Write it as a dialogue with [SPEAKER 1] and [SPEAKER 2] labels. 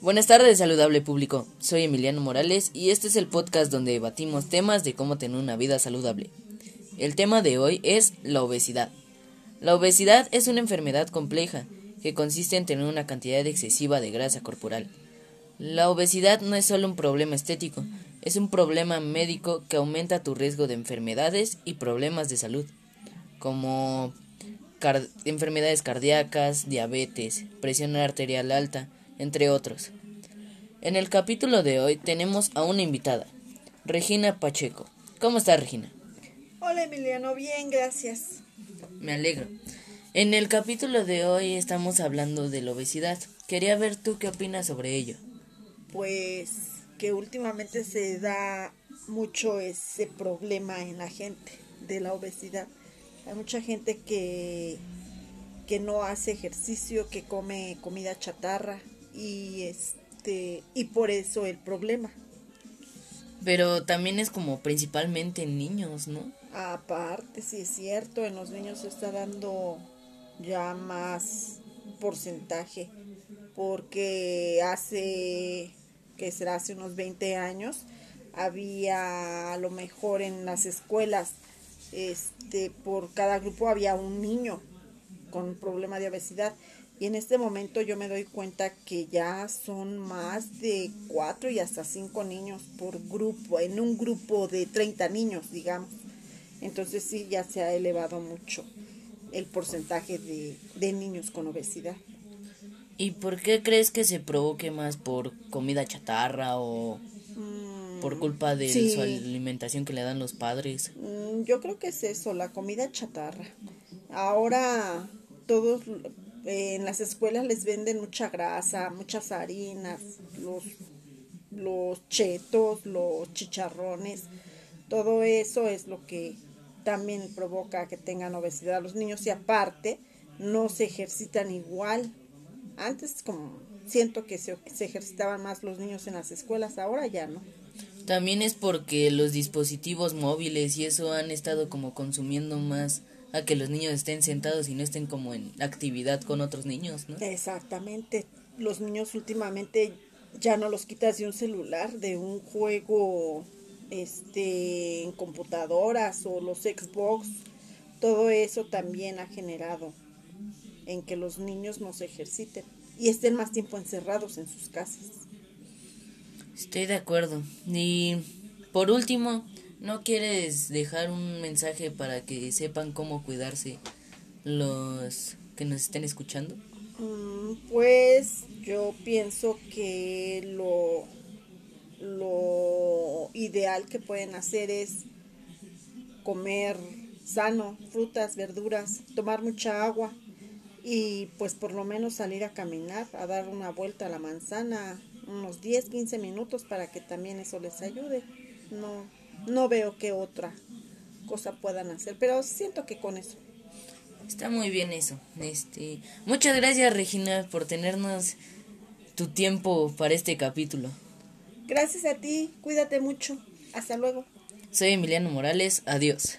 [SPEAKER 1] Buenas tardes, saludable público. Soy Emiliano Morales y este es el podcast donde debatimos temas de cómo tener una vida saludable. El tema de hoy es la obesidad. La obesidad es una enfermedad compleja que consiste en tener una cantidad excesiva de grasa corporal. La obesidad no es solo un problema estético, es un problema médico que aumenta tu riesgo de enfermedades y problemas de salud, como enfermedades cardíacas, diabetes, presión arterial alta, entre otros. En el capítulo de hoy tenemos a una invitada, Regina Pacheco. ¿Cómo está Regina?
[SPEAKER 2] Hola Emiliano, bien, gracias.
[SPEAKER 1] Me alegro. En el capítulo de hoy estamos hablando de la obesidad. Quería ver tú qué opinas sobre ello.
[SPEAKER 2] Pues que últimamente se da mucho ese problema en la gente de la obesidad. Hay mucha gente que, que no hace ejercicio, que come comida chatarra, y este y por eso el problema.
[SPEAKER 1] Pero también es como principalmente en niños, ¿no?
[SPEAKER 2] Aparte, sí es cierto, en los niños se está dando ya más porcentaje, porque hace, que será hace unos 20 años, había a lo mejor en las escuelas, este, por cada grupo había un niño con un problema de obesidad y en este momento yo me doy cuenta que ya son más de cuatro y hasta cinco niños por grupo, en un grupo de 30 niños, digamos. Entonces sí, ya se ha elevado mucho el porcentaje de, de niños con obesidad.
[SPEAKER 1] ¿Y por qué crees que se provoque más por comida chatarra o por mm, culpa de su alimentación que le dan los padres?
[SPEAKER 2] Mm, yo creo que es eso, la comida chatarra. Ahora todos en las escuelas les venden mucha grasa, muchas harinas, los, los chetos, los chicharrones, todo eso es lo que también provoca que tengan obesidad los niños y aparte no se ejercitan igual. Antes como siento que se, se ejercitaban más los niños en las escuelas, ahora ya no.
[SPEAKER 1] También es porque los dispositivos móviles y eso han estado como consumiendo más a que los niños estén sentados y no estén como en actividad con otros niños, ¿no?
[SPEAKER 2] Exactamente. Los niños últimamente ya no los quitas de un celular, de un juego este en computadoras o los Xbox. Todo eso también ha generado en que los niños no se ejerciten y estén más tiempo encerrados en sus casas.
[SPEAKER 1] Estoy de acuerdo. Y por último, ¿No quieres dejar un mensaje para que sepan cómo cuidarse los que nos estén escuchando?
[SPEAKER 2] Mm, pues yo pienso que lo, lo ideal que pueden hacer es comer sano, frutas, verduras, tomar mucha agua y pues por lo menos salir a caminar, a dar una vuelta a la manzana, unos 10, 15 minutos para que también eso les ayude. No, no veo qué otra cosa puedan hacer, pero siento que con eso.
[SPEAKER 1] Está muy bien eso. Este, muchas gracias Regina por tenernos tu tiempo para este capítulo.
[SPEAKER 2] Gracias a ti, cuídate mucho. Hasta luego.
[SPEAKER 1] Soy Emiliano Morales, adiós.